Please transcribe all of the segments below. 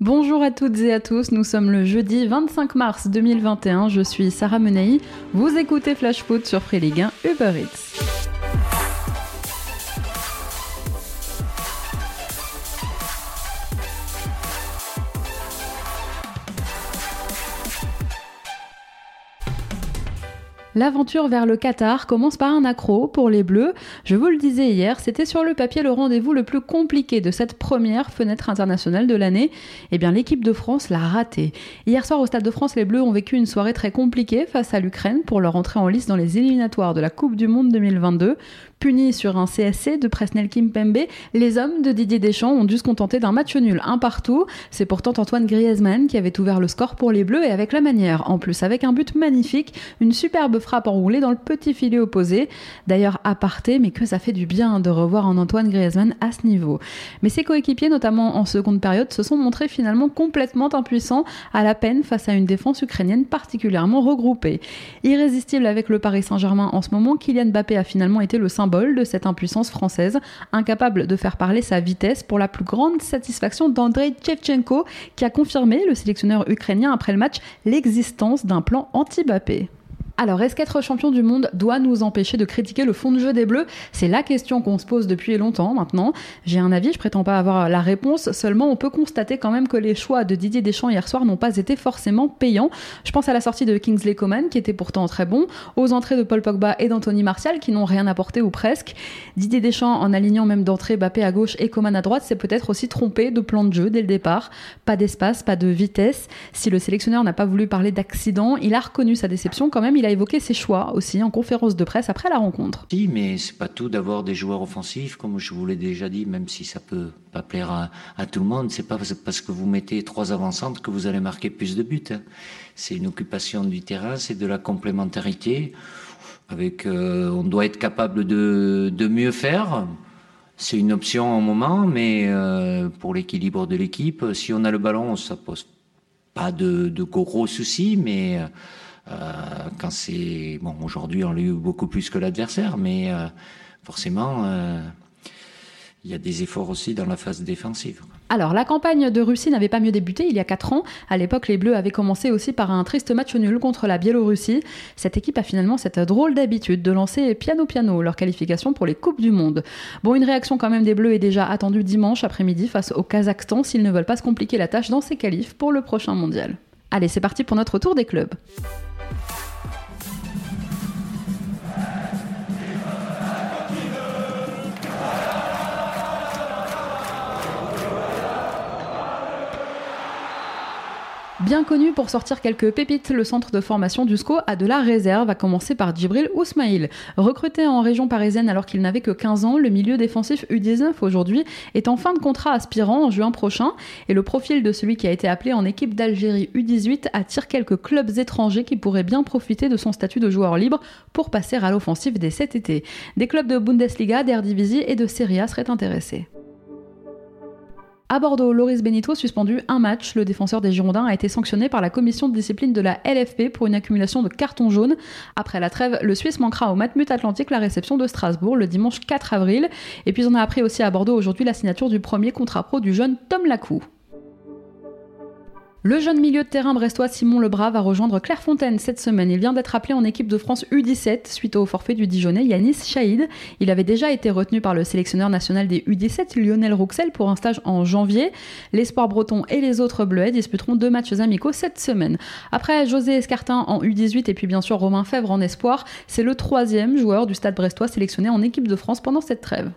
Bonjour à toutes et à tous, nous sommes le jeudi 25 mars 2021, je suis Sarah Menei, vous écoutez Flash Foot sur Free Ligue 1 Uber Eats. L'aventure vers le Qatar commence par un accro pour les Bleus. Je vous le disais hier, c'était sur le papier le rendez-vous le plus compliqué de cette première fenêtre internationale de l'année. Eh bien, l'équipe de France l'a raté. Hier soir au Stade de France, les Bleus ont vécu une soirée très compliquée face à l'Ukraine pour leur entrée en lice dans les éliminatoires de la Coupe du Monde 2022. Punis sur un CSC de Presnel Kimpembe, les hommes de Didier Deschamps ont dû se contenter d'un match nul, un partout. C'est pourtant Antoine Griezmann qui avait ouvert le score pour les Bleus et avec la manière. En plus, avec un but magnifique, une superbe frappe enroulée dans le petit filet opposé. D'ailleurs, aparté, mais que ça fait du bien de revoir un Antoine Griezmann à ce niveau. Mais ses coéquipiers, notamment en seconde période, se sont montrés finalement complètement impuissants à la peine face à une défense ukrainienne particulièrement regroupée. Irrésistible avec le Paris Saint-Germain en ce moment, Kylian Mbappé a finalement été le symbole de cette impuissance française, incapable de faire parler sa vitesse pour la plus grande satisfaction d'Andrei Tchevchenko, qui a confirmé, le sélectionneur ukrainien après le match, l'existence d'un plan anti-Bappé. Alors, est-ce qu'être champion du monde doit nous empêcher de critiquer le fond de jeu des Bleus? C'est la question qu'on se pose depuis longtemps maintenant. J'ai un avis, je prétends pas avoir la réponse, seulement on peut constater quand même que les choix de Didier Deschamps hier soir n'ont pas été forcément payants. Je pense à la sortie de Kingsley Coman qui était pourtant très bon, aux entrées de Paul Pogba et d'Anthony Martial qui n'ont rien apporté ou presque. Didier Deschamps en alignant même d'entrée Bappé à gauche et Coman à droite, c'est peut-être aussi trompé de plan de jeu dès le départ. Pas d'espace, pas de vitesse. Si le sélectionneur n'a pas voulu parler d'accident, il a reconnu sa déception quand même, il a évoqué ses choix aussi en conférence de presse après la rencontre. Si, mais c'est pas tout d'avoir des joueurs offensifs, comme je vous l'ai déjà dit, même si ça peut pas plaire à, tout le monde. C'est pas parce que vous mettez trois avancantes que vous allez marquer plus de buts. Hein. C'est une occupation du terrain, c'est de la complémentarité. Avec, euh, on doit être capable de, de mieux faire. C'est une option en moment, mais euh, pour l'équilibre de l'équipe, si on a le ballon, ça pose pas de, de gros soucis, mais euh, quand c'est bon, aujourd'hui on l'a eu beaucoup plus que l'adversaire, mais euh, forcément euh, il y a des efforts aussi dans la phase défensive. Alors, la campagne de Russie n'avait pas mieux débuté il y a 4 ans. À l'époque, les Bleus avaient commencé aussi par un triste match nul contre la Biélorussie. Cette équipe a finalement cette drôle d'habitude de lancer piano-piano leur qualification pour les Coupes du Monde. Bon, une réaction quand même des Bleus est déjà attendue dimanche après-midi face au Kazakhstan s'ils ne veulent pas se compliquer la tâche dans ces qualifs pour le prochain mondial. Allez, c'est parti pour notre tour des clubs. Thank you. Bien connu pour sortir quelques pépites, le centre de formation du SCO a de la réserve, à commencer par Djibril Ousmaïl. Recruté en région parisienne alors qu'il n'avait que 15 ans, le milieu défensif U19 aujourd'hui est en fin de contrat aspirant en juin prochain et le profil de celui qui a été appelé en équipe d'Algérie U18 attire quelques clubs étrangers qui pourraient bien profiter de son statut de joueur libre pour passer à l'offensive dès cet été. Des clubs de Bundesliga, d'Eredivisie et de Serie A seraient intéressés. À Bordeaux, Loris Benito suspendu un match. Le défenseur des Girondins a été sanctionné par la commission de discipline de la LFP pour une accumulation de cartons jaunes. Après la trêve, le Suisse manquera au Matmut Atlantique la réception de Strasbourg le dimanche 4 avril. Et puis on a appris aussi à Bordeaux aujourd'hui la signature du premier contrat pro du jeune Tom Lacou. Le jeune milieu de terrain brestois Simon Lebras va rejoindre Clairefontaine cette semaine. Il vient d'être appelé en équipe de France U17 suite au forfait du Dijonais Yanis Chaïd. Il avait déjà été retenu par le sélectionneur national des U17 Lionel Rouxel pour un stage en janvier. L'espoir breton et les autres bleuets disputeront deux matchs amicaux cette semaine. Après José Escartin en U18 et puis bien sûr Romain Fèvre en espoir, c'est le troisième joueur du stade brestois sélectionné en équipe de France pendant cette trêve.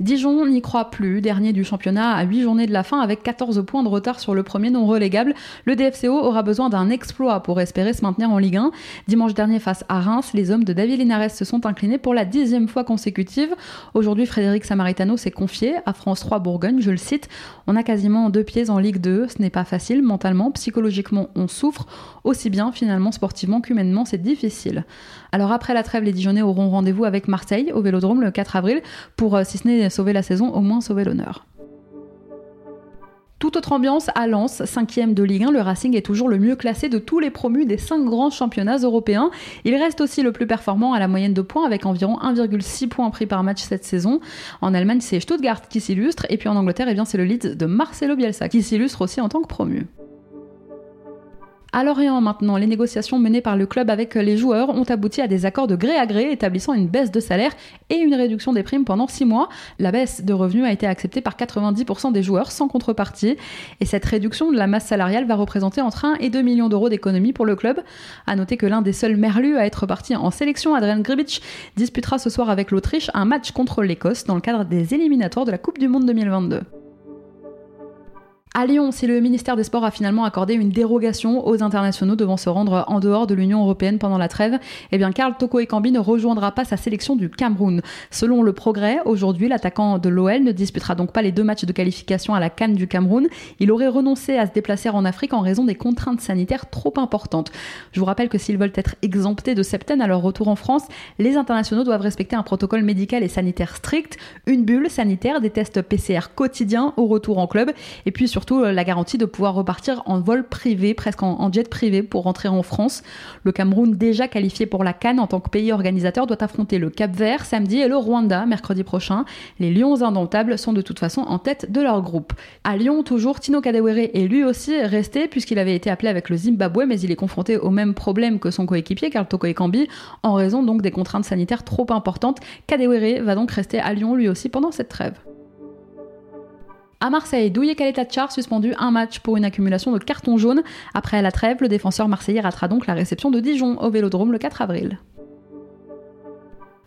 Dijon n'y croit plus, dernier du championnat à 8 journées de la fin avec 14 points de retard sur le premier non relégable. Le DFCO aura besoin d'un exploit pour espérer se maintenir en Ligue 1. Dimanche dernier face à Reims, les hommes de David Linares se sont inclinés pour la dixième fois consécutive. Aujourd'hui, Frédéric Samaritano s'est confié à France 3 Bourgogne, je le cite, on a quasiment deux pieds en Ligue 2, ce n'est pas facile mentalement, psychologiquement on souffre, aussi bien finalement sportivement qu'humainement c'est difficile. Alors après la trêve, les Dijonais auront rendez-vous avec Marseille au Vélodrome le 4 avril pour, euh, si ce n'est sauver la saison, au moins sauver l'honneur. Toute autre ambiance à Lens, cinquième de Ligue 1, le Racing est toujours le mieux classé de tous les promus des cinq grands championnats européens. Il reste aussi le plus performant à la moyenne de points avec environ 1,6 points pris par match cette saison. En Allemagne, c'est Stuttgart qui s'illustre et puis en Angleterre, eh bien, c'est le Leeds de Marcelo Bielsa qui s'illustre aussi en tant que promu. À Lorient maintenant, les négociations menées par le club avec les joueurs ont abouti à des accords de gré à gré établissant une baisse de salaire et une réduction des primes pendant 6 mois. La baisse de revenus a été acceptée par 90% des joueurs sans contrepartie et cette réduction de la masse salariale va représenter entre 1 et 2 millions d'euros d'économie pour le club. À noter que l'un des seuls merlus à être parti en sélection, Adrian Gribic, disputera ce soir avec l'Autriche un match contre l'Écosse dans le cadre des éliminatoires de la Coupe du Monde 2022. À Lyon, si le ministère des Sports a finalement accordé une dérogation aux internationaux devant se rendre en dehors de l'Union européenne pendant la trêve, eh bien Karl Toko Ekambi ne rejoindra pas sa sélection du Cameroun. Selon le progrès, aujourd'hui, l'attaquant de l'OL ne disputera donc pas les deux matchs de qualification à la Cannes du Cameroun. Il aurait renoncé à se déplacer en Afrique en raison des contraintes sanitaires trop importantes. Je vous rappelle que s'ils veulent être exemptés de septaine à leur retour en France, les internationaux doivent respecter un protocole médical et sanitaire strict, une bulle sanitaire, des tests PCR quotidiens au retour en club, et puis surtout euh, la garantie de pouvoir repartir en vol privé, presque en, jet privé pour rentrer en France. Le Cameroun, déjà qualifié pour la Cannes en tant que pays organisateur, doit affronter le Cap Vert samedi et le Rwanda mercredi prochain. Les Lions indomptables sont de toute façon en tête de leur groupe. À Lyon, toujours, Tino Kadewere est lui aussi resté puisqu'il avait été appelé avec le Zimbabwe, mais il est confronté au même problème que son coéquipier, Karl Toko Ekambi, en raison donc des contraintes sanitaires trop importantes. Kadewere va donc rester à Lyon lui aussi pendant cette trêve. À Marseille, Douye Kaletachar suspendu un match pour une accumulation de cartons jaunes. Après la trêve, le défenseur marseillais ratera donc la réception de Dijon au Vélodrome le 4 avril.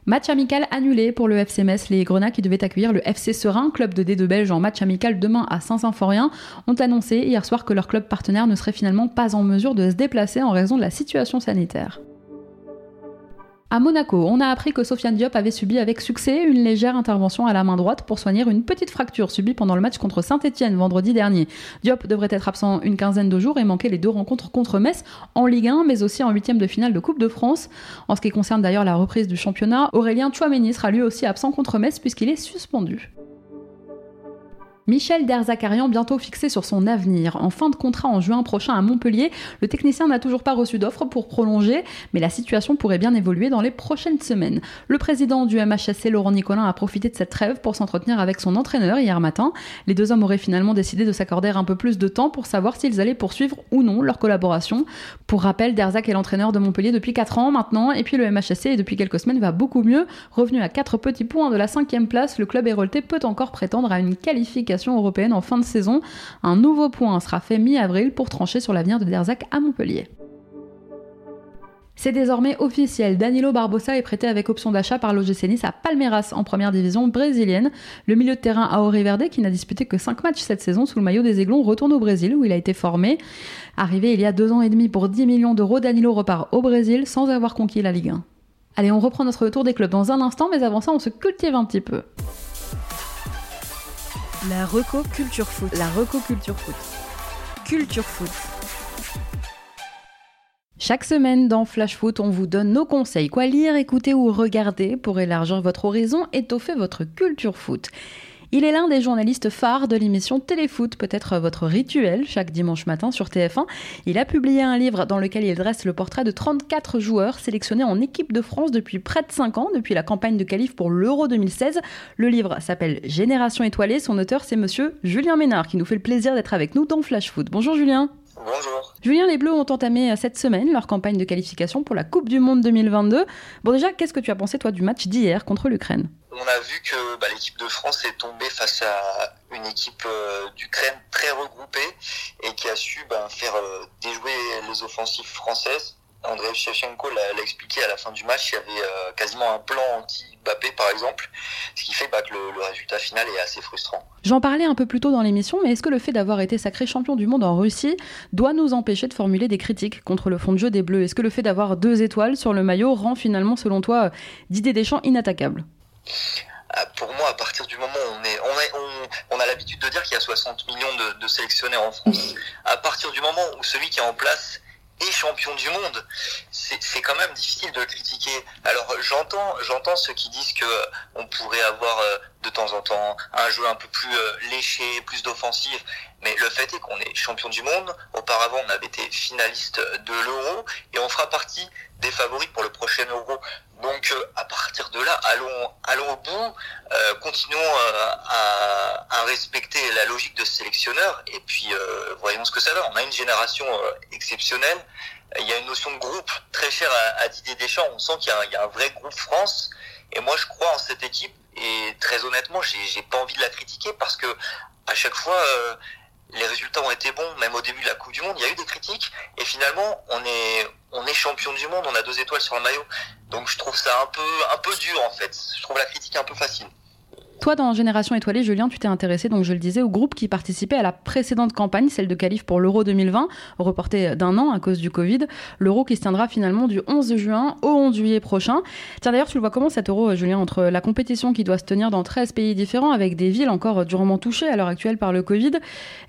Match amical annulé pour le FC Metz. Les Grenats qui devaient accueillir le FC Serein, club de D2 belge en match amical demain à Saint-Symphorien, ont annoncé hier soir que leur club partenaire ne serait finalement pas en mesure de se déplacer en raison de la situation sanitaire. À Monaco, on a appris que Sofiane Diop avait subi avec succès une légère intervention à la main droite pour soigner une petite fracture subie pendant le match contre Saint-Etienne vendredi dernier. Diop devrait être absent une quinzaine de jours et manquer les deux rencontres contre Metz en Ligue 1, mais aussi en huitième de finale de Coupe de France. En ce qui concerne d'ailleurs la reprise du championnat, Aurélien Chouameni sera lui aussi absent contre Metz puisqu'il est suspendu. Michel Derzakarian bientôt fixé sur son avenir. En fin de contrat en juin prochain à Montpellier, le technicien n'a toujours pas reçu d'offre pour prolonger, mais la situation pourrait bien évoluer dans les prochaines semaines. Le président du MHSC, Laurent Nicolin, a profité de cette trêve pour s'entretenir avec son entraîneur hier matin. Les deux hommes auraient finalement décidé de s'accorder un peu plus de temps pour savoir s'ils allaient poursuivre ou non leur collaboration. Pour rappel, Derzak est l'entraîneur de Montpellier depuis 4 ans maintenant, et puis le MHSC, depuis quelques semaines, va beaucoup mieux. Revenu à 4 petits points de la cinquième place, le club hérolté peut encore prétendre à une qualification européenne en fin de saison. Un nouveau point sera fait mi-avril pour trancher sur l'avenir de Derzac à Montpellier. C'est désormais officiel, Danilo Barbosa est prêté avec option d'achat par l'OGC Nice à Palmeiras en première division brésilienne. Le milieu de terrain Aori Verde, qui n'a disputé que 5 matchs cette saison sous le maillot des Aiglons, retourne au Brésil où il a été formé. Arrivé il y a deux ans et demi pour 10 millions d'euros, Danilo repart au Brésil sans avoir conquis la Ligue 1. Allez, on reprend notre tour des clubs dans un instant, mais avant ça, on se cultive un petit peu. La Reco Culture Foot. La Reco Culture Foot. Culture Foot. Chaque semaine dans Flash Foot, on vous donne nos conseils, quoi lire, écouter ou regarder pour élargir votre horizon, étoffer votre culture foot. Il est l'un des journalistes phares de l'émission Téléfoot, peut-être votre rituel chaque dimanche matin sur TF1. Il a publié un livre dans lequel il dresse le portrait de 34 joueurs sélectionnés en équipe de France depuis près de 5 ans, depuis la campagne de qualif pour l'Euro 2016. Le livre s'appelle Génération étoilée. Son auteur, c'est monsieur Julien Ménard, qui nous fait le plaisir d'être avec nous dans Flash Foot. Bonjour Julien. Bonjour. Julien, les Bleus ont entamé cette semaine leur campagne de qualification pour la Coupe du Monde 2022. Bon déjà, qu'est-ce que tu as pensé toi du match d'hier contre l'Ukraine? On a vu que bah, l'équipe de France est tombée face à une équipe euh, d'Ukraine très regroupée et qui a su bah, faire euh, déjouer les offensives françaises André Shevchenko l'a expliqué à la fin du match, il y avait euh, quasiment un plan anti-Bappé par exemple, ce qui fait bah, que le, résultat final est assez frustrant. J'en parlais un peu plus tôt dans l'émission, mais est-ce que le fait d'avoir été sacré champion du monde en Russie doit nous empêcher de formuler des critiques contre le fond de jeu des Bleus? Est-ce que le fait d'avoir deux étoiles sur le maillot rend finalement, selon toi, Didier Deschamps inattaquable? Ah, pour moi, à partir du moment où on est, on, on, a l'habitude de dire qu'il y a 60 millions de, de sélectionnaires en France, à partir du moment où celui qui est en place et champion du monde, c'est quand même difficile de critiquer. Alors j'entends j'entends ceux qui disent que on pourrait avoir euh, de temps en temps, un jeu un peu plus euh, léché, plus d'offensive. Mais le fait est qu'on est champion du monde. Auparavant, on avait été finaliste de l'Euro et on fera partie des favoris pour le prochain Euro. Donc, euh, à partir de là, allons, allons au bout, euh, continuons à, à, respecter la logique de sélectionneur et puis voyons ce que ça donne. On a une génération exceptionnelle. Il y a une notion de groupe très chère à, Didier Deschamps. On sent qu'il y, y, a un vrai groupe France. Et moi, je crois en cette équipe et très honnêtement, j'ai pas envie de la critiquer parce que à chaque fois, euh, les résultats ont été bons. Même au début de la Coupe du Monde, il y a eu des critiques. Et finalement, on est, on est champion du monde. On a deux étoiles sur le maillot. Donc je trouve ça un peu, un peu dur en fait. Je trouve la critique un peu facile. Toi, dans Génération Étoilée, Julien, tu t'es intéressé, donc je le disais, au groupe qui participait à la précédente campagne, celle de qualif pour l'Euro 2020, reportée d'un an à cause du Covid. L'Euro qui se tiendra finalement du 11 juin au 11 juillet prochain. Tiens, d'ailleurs, tu le vois comment cet Euro, Julien, entre la compétition qui doit se tenir dans 13 pays différents, avec des villes encore durement touchées à l'heure actuelle par le Covid,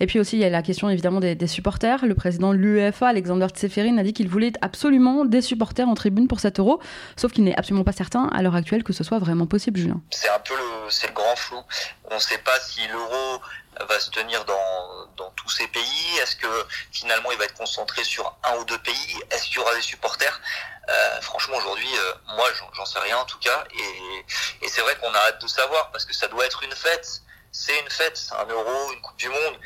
et puis aussi il y a la question évidemment des, supporters. Le président de l'UEFA, Alexander Tseferin, a dit qu'il voulait absolument des supporters en tribune pour cet Euro, sauf qu'il n'est absolument pas certain à l'heure actuelle que ce soit vraiment possible, Julien. C'est un peu flou. On ne sait pas si l'euro va se tenir dans, tous ces pays Est-ce que finalement il va être concentré sur un ou deux pays? Est-ce qu'il y aura des supporters? Euh, Franchement aujourd'hui, euh, moi j'en sais rien en tout cas. Et, c'est vrai qu'on a hâte de savoir parce que ça doit être une fête. C'est une fête, un euro, une Coupe du Monde.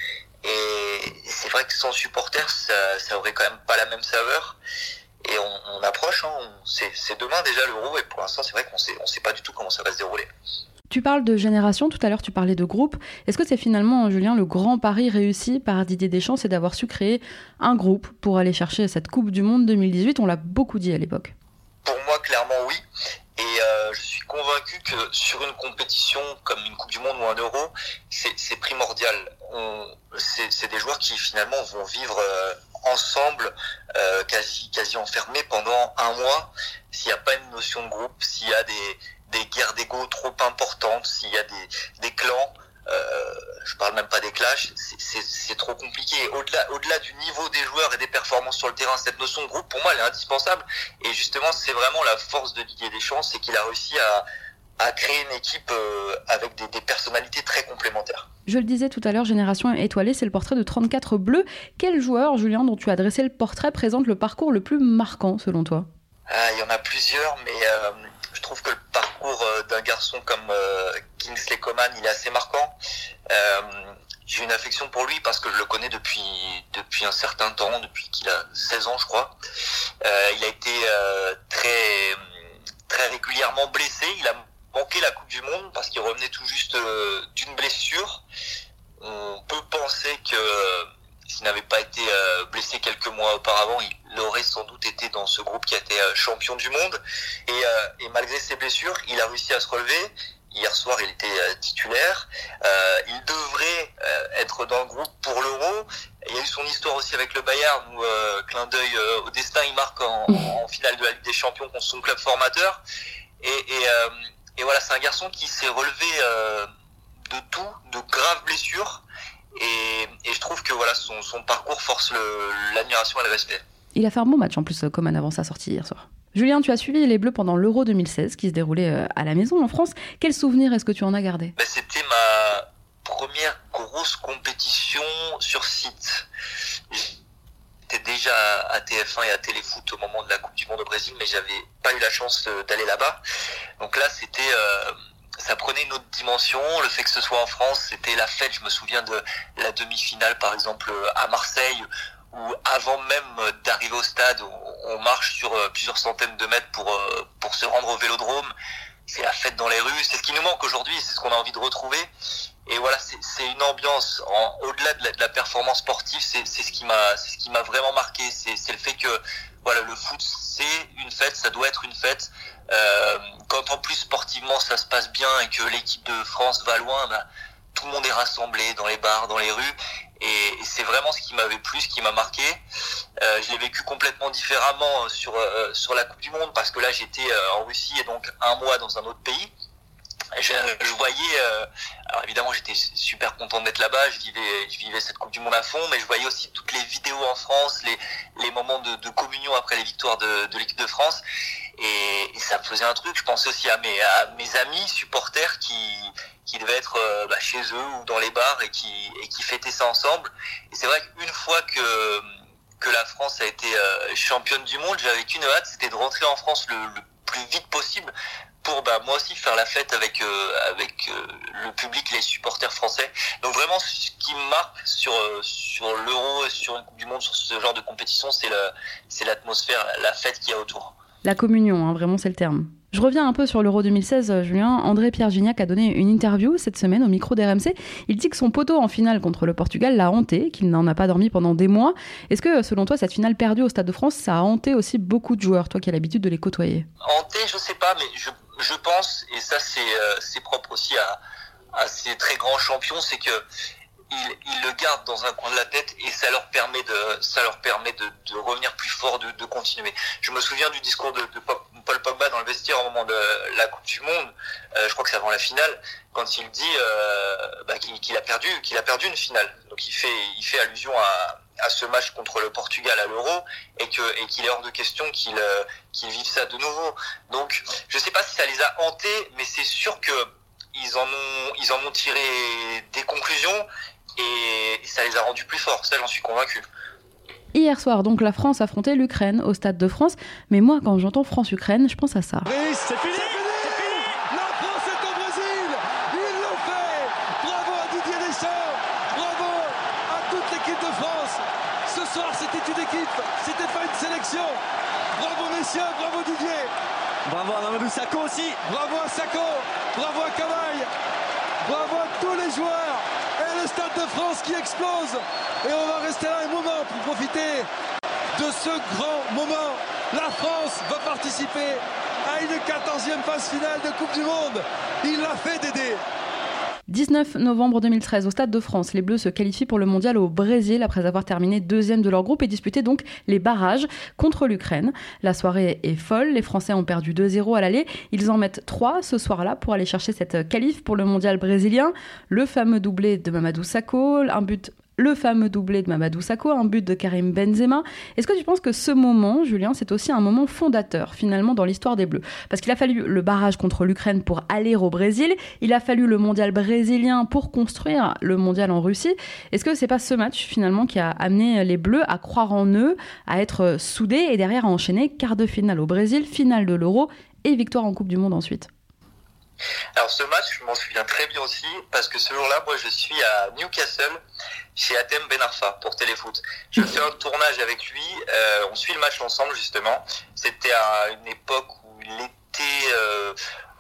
Et c'est vrai que sans supporters, ça, aurait quand même pas la même saveur. Et on, approche, hein, c'est demain déjà l'euro et pour l'instant c'est vrai qu'on sait, on sait pas du tout comment ça va se dérouler. Tu parles de génération, tout à l'heure tu parlais de groupe. Est-ce que c'est finalement, Julien, le grand pari réussi par Didier Deschamps, c'est d'avoir su créer un groupe pour aller chercher cette Coupe du Monde 2018 On l'a beaucoup dit à l'époque. Pour moi, clairement oui. Et euh, je suis convaincu que sur une compétition comme une Coupe du Monde ou un Euro, c'est primordial. C'est des joueurs qui finalement vont vivre euh, ensemble, euh, quasi, quasi enfermés pendant un mois. S'il n'y a pas une notion de groupe, s'il y a des, des guerres d'ego trop importantes, s'il y a des, des clans, euh, je parle même pas des clashs, c'est trop compliqué. Au-delà au -delà du niveau des joueurs et des performances sur le terrain, cette notion de groupe, pour moi, elle est indispensable. Et justement, c'est vraiment la force de Didier Deschamps, c'est qu'il a réussi à, à créer une équipe euh, avec des, des, personnalités très complémentaires. Je le disais tout à l'heure, Génération étoilée, c'est le portrait de 34 bleus. Quel joueur, Julien, dont tu as dressé le portrait, présente le parcours le plus marquant selon toi? Ah, Il y en a plusieurs, mais euh, je trouve que le euh, d'un garçon comme euh, Kingsley Coman, il est assez marquant. Euh, j'ai une affection pour lui parce que je le connais depuis depuis un certain temps, depuis qu'il a 16 ans, je crois. Il a été très très régulièrement blessé. Il a manqué la Coupe du Monde parce qu'il revenait tout juste d'une blessure. On peut penser que s'il n'avait pas été euh, blessé quelques mois auparavant, il aurait sans doute été dans ce groupe qui a été euh, champion du monde. Et, euh, et, malgré ses blessures, il a réussi à se relever. Hier soir, il était titulaire. il devrait être dans le groupe pour l'Euro. Il y a eu son histoire aussi avec le Bayern, où clin d'œil au destin, il marque en, en, finale de la Ligue des Champions contre son club formateur. Et, et, et voilà, c'est un garçon qui s'est relevé de tout, de graves blessures et, et, je trouve que voilà, son, son parcours force l'admiration et le respect. Il a fait un bon match en plus, comme avant sa sortie hier soir. Julien, tu as suivi les Bleus pendant l'Euro 2016 qui se déroulait euh, à la maison en France. Quel souvenir est-ce que tu en as gardé? Ben, C'était ma première grosse compétition sur site. J'étais déjà à TF1 et à Téléfoot au moment de la Coupe du Monde au Brésil, mais j'avais pas eu la chance d'aller là-bas. Donc là, c'était euh, ça prenait une autre dimension. Le fait que ce soit en France, c'était la fête. Je me souviens de la demi-finale, par exemple, à Marseille, où avant même d'arriver au stade, on marche sur euh, plusieurs centaines de mètres pour, euh, pour se rendre au vélodrome. C'est la fête dans les rues. C'est ce qui nous manque aujourd'hui. C'est ce qu'on a envie de retrouver. Et voilà, c'est une ambiance. Au-delà de, la performance sportive, c'est ce qui m'a, c'est ce qui m'a vraiment marqué. C'est le fait que voilà, le foot, c'est une fête. Ça doit être une fête. Euh, quand en plus sportivement ça se passe bien et que l'équipe de France va loin, bah, tout le monde est rassemblé dans les bars, dans les rues. Et, c'est vraiment ce qui m'avait plu, ce qui m'a marqué. Euh, je l'ai vécu complètement différemment sur euh, sur la Coupe du Monde parce que là j'étais en Russie et donc un mois dans un autre pays. Je, voyais, euh, alors évidemment j'étais super content d'être là-bas, je vivais, cette Coupe du Monde à fond, mais je voyais aussi toutes les vidéos en France, les, moments de, communion après les victoires de, l'équipe de France. Et, ça me faisait un truc. Je pensais aussi à mes, amis supporters qui, devaient être bah, chez eux ou dans les bars et qui, fêtaient ça ensemble. Et c'est vrai qu'une fois que, la France a été championne du monde, j'avais qu'une hâte, c'était de rentrer en France le plus vite possible pour bah, moi aussi faire la fête avec euh, avec euh, le public, les supporters français. Donc vraiment, ce qui me marque sur euh, sur l'Euro et sur une Coupe du Monde, sur ce genre de compétition, c'est le c'est l'atmosphère, la fête qu'il y a autour. La communion, hein, vraiment, c'est le terme. Je reviens un peu sur l'Euro 2016, Julien. André-Pierre Gignac a donné une interview cette semaine au micro d'RMC. Il dit que son poteau en finale contre le Portugal l'a hanté, qu'il n'en a pas dormi pendant des mois. Est-ce que, selon toi, cette finale perdue au Stade de France, ça a hanté aussi beaucoup de joueurs, toi qui as l'habitude de les côtoyer? Hanté, je sais pas, mais je, je pense, et ça c'est propre aussi à, à ces très grands champions, c'est que ils, le gardent dans un coin de la tête et ça leur permet de, ça leur permet de, de revenir plus fort, de, de, continuer. Je me souviens du discours de, de, Paul Pogba dans le vestiaire au moment de la Coupe du Monde. Euh, je crois que c'est avant la finale, quand il dit euh, bah, qu'il a perdu, qu'il a perdu une finale. Donc il fait, il fait allusion à, à ce match contre le Portugal à l'Euro et que et qu'il est hors de question qu'il euh, qu'il vive ça de nouveau. Donc je sais pas si ça les a hantés, mais c'est sûr que ils en ont ils en ont tiré des conclusions et ça les a rendus plus forts, ça j'en suis convaincu. Hier soir, donc, la France affrontait l'Ukraine au Stade de France. Mais moi, quand j'entends France-Ukraine, je pense à ça. c'est fini La France est au Brésil Ils l'ont fait Bravo à Didier Deschamps Bravo à toute l'équipe de France Ce soir, c'était une équipe, c'était pas une sélection Bravo bravo Didier Bravo à Mamadou Sakho aussi Bravo à Sakho Bravo à Cavaille Bravo à tous les joueurs et le Stade de France qui explose. Et on va rester là un moment pour profiter de ce grand moment. La France va participer à une 14e phase finale de Coupe du Monde. Il l'a fait Dédé. 19 novembre 2013, au Stade de France, les Bleus se qualifient pour le mondial au Brésil après avoir terminé deuxième de leur groupe et disputé donc les barrages contre l'Ukraine. La soirée est folle, les Français ont perdu 2-0 à l'aller, ils en mettent 3 ce soir-là pour aller chercher cette qualif pour le mondial brésilien. Le fameux doublé de Mamadou Sakho, un but le fameux doublé de Mamadou Sakho, un but de Karim Benzema. Est-ce que tu penses que ce moment, Julien, c'est aussi un moment fondateur finalement dans l'histoire des Bleus? Parce qu'il a fallu le barrage contre l'Ukraine pour aller au Brésil, il a fallu le mondial brésilien pour construire le mondial en Russie. Est-ce que c'est pas ce match finalement qui a amené les Bleus à croire en eux, à être soudés et derrière à enchaîner quart de finale au Brésil, finale de l'Euro et victoire en Coupe du Monde ensuite? Alors ce match, je m'en souviens très bien aussi parce que ce jour-là, moi, je suis à Newcastle chez Atem Ben Arfa pour Téléfoot. Je fais un tournage avec lui. Euh, on suit le match ensemble justement. C'était à une époque où il était euh,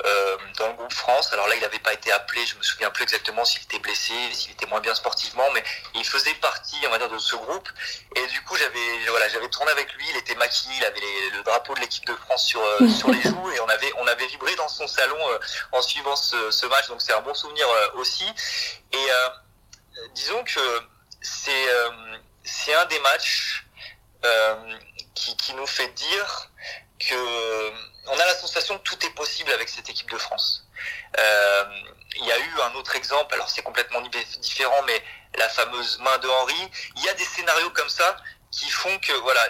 euh, dans le groupe France. Alors là, il n'avait pas été appelé. Je me souviens plus exactement s'il était blessé, s'il était moins bien sportivement, mais il faisait partie, on va dire, de ce groupe. Et du coup, j'avais voilà, j'avais tourné avec lui. Il était maquillé, il avait le drapeau de l'équipe de France sur euh, sur les joues et on avait on avait vibré dans son salon en suivant ce, ce, match. Donc c'est un bon souvenir aussi. Et disons que c'est c'est un des matchs qui, qui nous fait dire que on a la sensation que tout est possible avec cette équipe de France. Euh, il y a eu un autre exemple, alors c'est complètement différent, mais la fameuse main de Henri. Il y a des scénarios comme ça qui font que voilà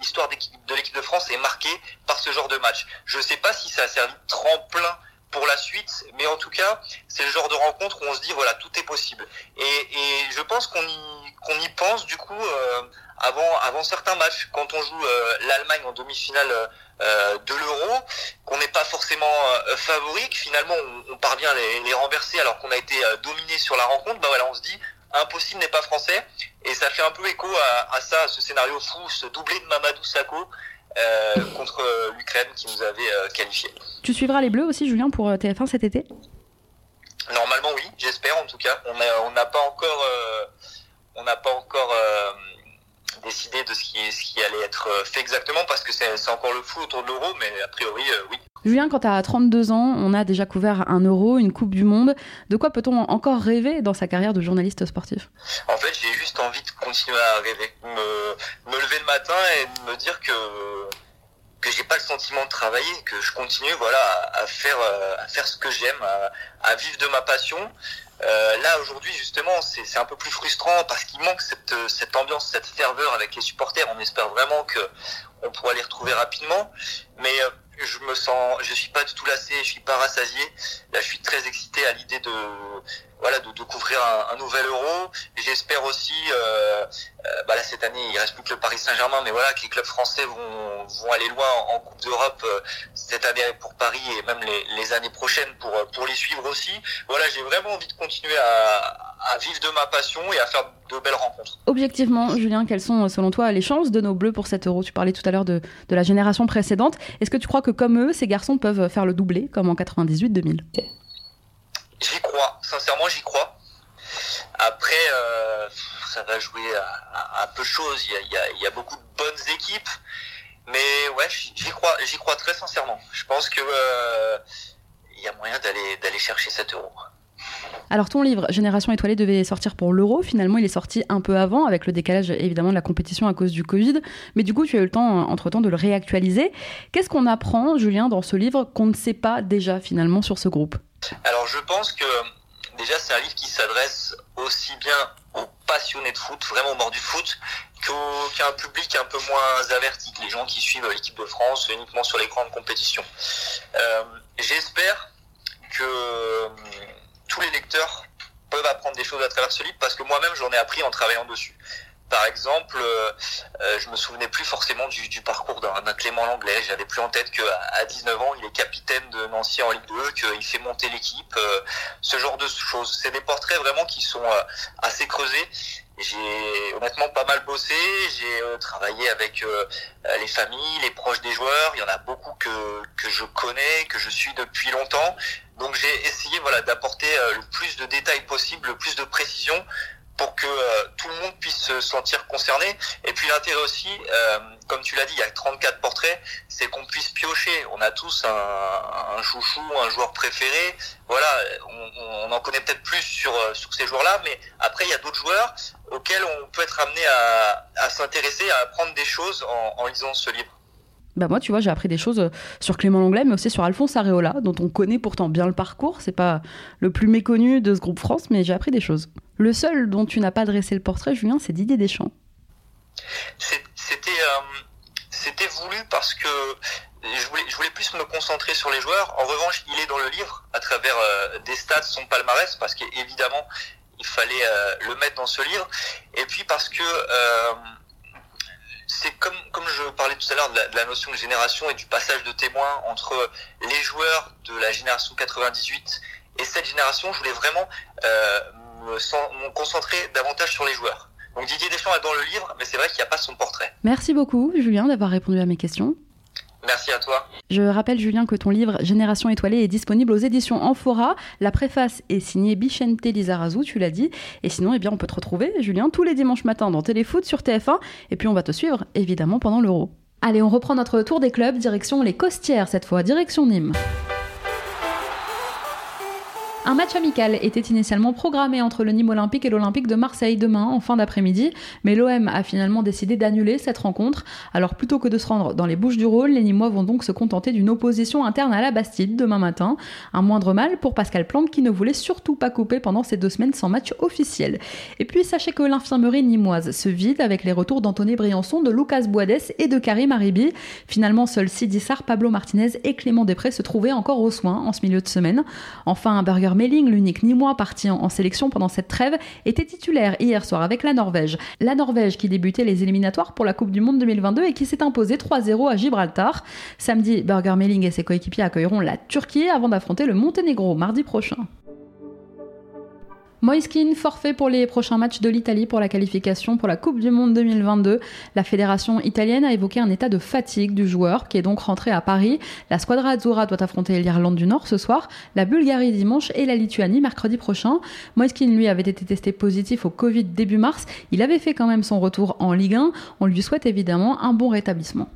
l'histoire de l'équipe de France est marquée par ce genre de match. Je ne sais pas si ça a servi de tremplin pour la suite, mais en tout cas, c'est le genre de rencontre où on se dit voilà tout est possible. Et, et je pense qu'on y, qu'on y pense du coup euh, avant, avant certains matchs, quand on joue euh, l'Allemagne en demi-finale euh, de l'Euro, qu'on n'est pas forcément euh, favori, que finalement on, on parvient à les, les, renverser alors qu'on a été dominé sur la rencontre, bah voilà, on se dit impossible n'est pas français, et ça fait un peu écho à, à ça, à ce scénario fou, ce doublé de Mamadou Sakho. Euh, contre l'Ukraine qui nous avait euh, qualifié. Tu suivras les Bleus aussi, Julien, pour TF1 cet été? Normalement, oui, j'espère en tout cas. On n'a pas encore, euh, on n'a pas encore décider de ce qui, ce qui allait être euh, fait exactement parce que c'est encore le fou autour de l'euro, mais a priori, euh, oui. Julien, quand tu as 32 ans, on a déjà couvert un euro, une Coupe du Monde. De quoi peut-on encore rêver dans sa carrière de journaliste sportif? En fait, j'ai juste envie de continuer à rêver. Me, me lever le matin et me dire que que j'ai pas le sentiment de travailler, que je continue voilà à, faire euh, à faire ce que j'aime, à, à, vivre de ma passion. Euh, là aujourd'hui justement c'est un peu plus frustrant parce qu'il manque cette, cette ambiance, cette ferveur avec les supporters. On espère vraiment que on pourra les retrouver rapidement. Mais euh, je me sens, je suis pas du tout lassé, je suis pas rassasié. Là, je suis très excité à l'idée de, voilà, de, couvrir un, nouvel Euro. J'espère aussi, euh, euh, bah là cette année, il reste plus que le Paris Saint-Germain, mais voilà, que les clubs français vont, vont aller loin en, en Coupe d'Europe euh, cette année pour Paris et même les, les, années prochaines pour pour les suivre aussi. Voilà, j'ai vraiment envie de continuer à, à vivre de ma passion et à faire de belles rencontres. Objectivement, Julien, quelles sont selon toi les chances de nos Bleus pour cet Euro? Tu parlais tout à l'heure de, de la génération précédente. Est-ce que tu crois que comme eux, ces garçons peuvent faire le doublé comme en 98-2000 J'y crois, sincèrement j'y crois. Après, euh, ça va jouer à, peu de choses. Il y, a, beaucoup de bonnes équipes, mais ouais, j'y crois, j'y crois très sincèrement. Je pense que euh, y a moyen d'aller d'aller chercher cet euro. Alors ton livre Génération étoilée devait sortir pour l'Euro, finalement il est sorti un peu avant avec le décalage évidemment de la compétition à cause du Covid, mais du coup tu as eu le temps entre-temps de le réactualiser. Qu'est-ce qu'on apprend Julien dans ce livre qu'on ne sait pas déjà finalement sur ce groupe? Alors je pense que déjà c'est un livre qui s'adresse aussi bien aux passionnés de foot, vraiment au bord du foot, qu'à un public un peu moins averti, les gens qui suivent l'équipe de France uniquement sur les grandes compétitions. Euh, J'espère que tous les lecteurs peuvent apprendre des choses à travers ce livre parce que moi-même j'en ai appris en travaillant dessus. Par exemple, euh, je me souvenais plus forcément du, parcours d'un Clément Langlais. J'avais plus en tête qu'à 19 ans, il est capitaine de Nancy en Ligue 2, qu'il fait monter l'équipe, euh, ce genre de choses. C'est des portraits vraiment qui sont euh, assez creusés. J'ai honnêtement pas mal bossé. J'ai euh, travaillé avec euh, les familles, les proches des joueurs. Il y en a beaucoup que que je connais, que je suis depuis longtemps. Donc j'ai essayé voilà d'apporter euh, le plus de détails possible, le plus de précision pour que euh, tout le monde puisse se sentir concerné. Et puis l'intérêt aussi, euh, comme tu l'as dit, il y a 34 portraits, c'est qu'on puisse piocher. On a tous un, chouchou, un joueur préféré. Voilà, on, en connaît peut-être plus sur, sur ces joueurs-là, mais après il y a d'autres joueurs auxquels on peut être amené à, à s'intéresser, à apprendre des choses en, lisant ce livre. Bah moi, tu vois, j'ai appris des choses sur Clément Lenglet, mais aussi sur Alphonse Areola, dont on connaît pourtant bien le parcours. C'est pas le plus méconnu de ce groupe France, mais j'ai appris des choses. Le seul dont tu n'as pas dressé le portrait, Julien, c'est Didier Deschamps. C'était euh, c'était voulu parce que je voulais, je voulais plus me concentrer sur les joueurs. En revanche, il est dans le livre à travers euh, des stats, son palmarès, parce qu'évidemment, il fallait euh, le mettre dans ce livre. Et puis parce que c'est comme, comme je parlais tout à l'heure de, de, la notion de génération et du passage de témoin entre les joueurs de la génération 98 et cette génération, je voulais vraiment me, me, concentrer davantage sur les joueurs. Donc Didier Deschamps est dans le livre, mais c'est vrai qu'il n'y a pas son portrait. Merci beaucoup, Julien, d'avoir répondu à mes questions. Merci à toi. Je rappelle, Julien, que ton livre Génération étoilée est disponible aux éditions Amphora. La préface est signée Bichente Lizarazu, tu l'as dit. Et sinon, eh bien, on peut te retrouver, Julien, tous les dimanches matins dans Téléfoot sur TF1. Et puis, on va te suivre, évidemment, pendant l'Euro. Allez, on reprend notre tour des clubs, direction les Costières cette fois, direction Nîmes. Un match amical était initialement programmé entre le Nîmes Olympique et l'Olympique de Marseille demain en fin d'après-midi, mais l'OM a finalement décidé d'annuler cette rencontre. Alors plutôt que de se rendre dans les Bouches du Rhône, les Nîmois vont donc se contenter d'une opposition interne à la Bastide demain matin. Un moindre mal pour Pascal Plante qui ne voulait surtout pas couper pendant ces deux semaines sans match officiel. Et puis sachez que l'infirmerie nîmoise se vide avec les retours d'Anthony Briançon, de Lucas Boades et de Karim Aribi. Finalement, seuls Sidi Pablo Martinez et Clément Després se trouvaient encore aux soins en ce milieu de semaine. Enfin, un burger Melling, l'unique Nîmois parti en sélection pendant cette trêve, était titulaire hier soir avec la Norvège. La Norvège qui débutait les éliminatoires pour la Coupe du Monde 2022 et qui s'est imposée 3-0 à Gibraltar. Samedi, Burger Melling et ses coéquipiers accueilleront la Turquie avant d'affronter le Monténégro mardi prochain. Moiskin, forfait pour les prochains matchs de l'Italie pour la qualification pour la Coupe du Monde 2022. La fédération italienne a évoqué un état de fatigue du joueur qui est donc rentré à Paris. La Squadra Azzurra doit affronter l'Irlande du Nord ce soir, la Bulgarie dimanche et la Lituanie mercredi prochain. Moiskin, lui, avait été testé positif au Covid début mars. Il avait fait quand même son retour en Ligue 1. On lui souhaite évidemment un bon rétablissement.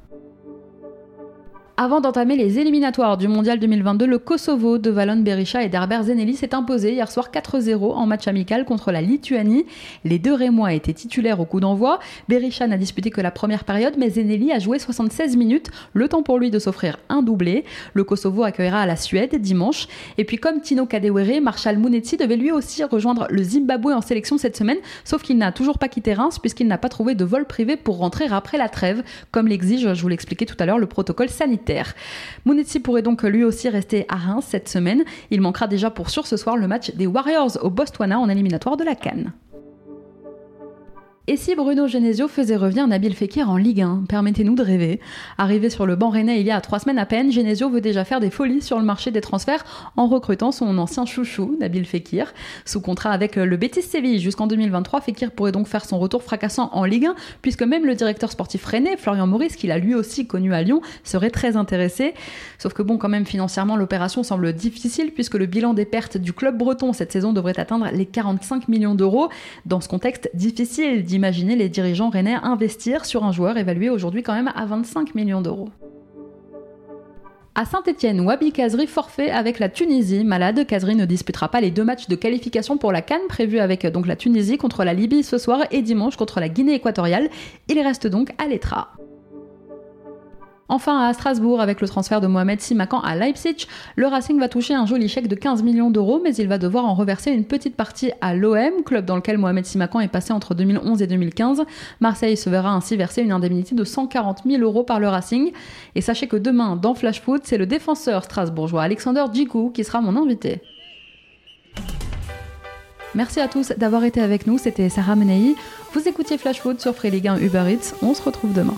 Avant d'entamer les éliminatoires du Mondial 2022, le Kosovo de Valon Berisha et d'Herbert Zeneli s'est imposé hier soir 4-0 en match amical contre la Lituanie. Les deux Rémois étaient titulaires au coup d'envoi. Berisha n'a disputé que la première période, mais Zeneli a joué 76 minutes, le temps pour lui de s'offrir un doublé. Le Kosovo accueillera la Suède dimanche. Et puis comme Tino Kadewere, Marshall Mounetsi devait lui aussi rejoindre le Zimbabwe en sélection cette semaine, sauf qu'il n'a toujours pas quitté Reims puisqu'il n'a pas trouvé de vol privé pour rentrer après la trêve, comme l'exige, je vous l'expliquais tout à l'heure, le protocole sanitaire Mounetsi pourrait donc lui aussi rester à Reims cette semaine. Il manquera déjà pour sûr ce soir le match des Warriors au Botswana en éliminatoire de la Cannes. Et si Bruno Genesio faisait revenir Nabil Fekir en Ligue 1 Permettez-nous de rêver. Arrivé sur le banc rennais il y a trois semaines à peine, Genesio veut déjà faire des folies sur le marché des transferts en recrutant son ancien chouchou, Nabil Fekir. Sous contrat avec le Betis Séville jusqu'en 2023, Fekir pourrait donc faire son retour fracassant en Ligue 1, puisque même le directeur sportif rennais, Florian Maurice, qu'il a lui aussi connu à Lyon, serait très intéressé. Sauf que bon, quand même, financièrement, l'opération semble difficile, puisque le bilan des pertes du club breton cette saison devrait atteindre les 45 millions d'euros. Dans ce contexte difficile d'imaginer les dirigeants rennais investir sur un joueur évalué aujourd'hui quand même à 25 millions d'euros. À Saint-Etienne, Wabi Kazri forfait avec la Tunisie. Malade, Kazri ne disputera pas les deux matchs de qualification pour la Cannes prévus avec donc la Tunisie contre la Libye ce soir et dimanche contre la Guinée équatoriale. Il reste donc à l'étra. Enfin, à Strasbourg, avec le transfert de Mohamed Simakan à Leipzig, le Racing va toucher un joli chèque de 15 millions d'euros, mais il va devoir en reverser une petite partie à l'OM, club dans lequel Mohamed Simakan est passé entre 2011 et 2015. Marseille se verra ainsi verser une indemnité de 140 000 euros par le Racing. Et sachez que demain, dans Flash Foot, c'est le défenseur strasbourgeois Alexander Djikou qui sera mon invité. Merci à tous d'avoir été avec nous, c'était Sarah Menei. Vous écoutiez Flash Foot sur Free Ligue 1 Uber Eats. On se retrouve demain.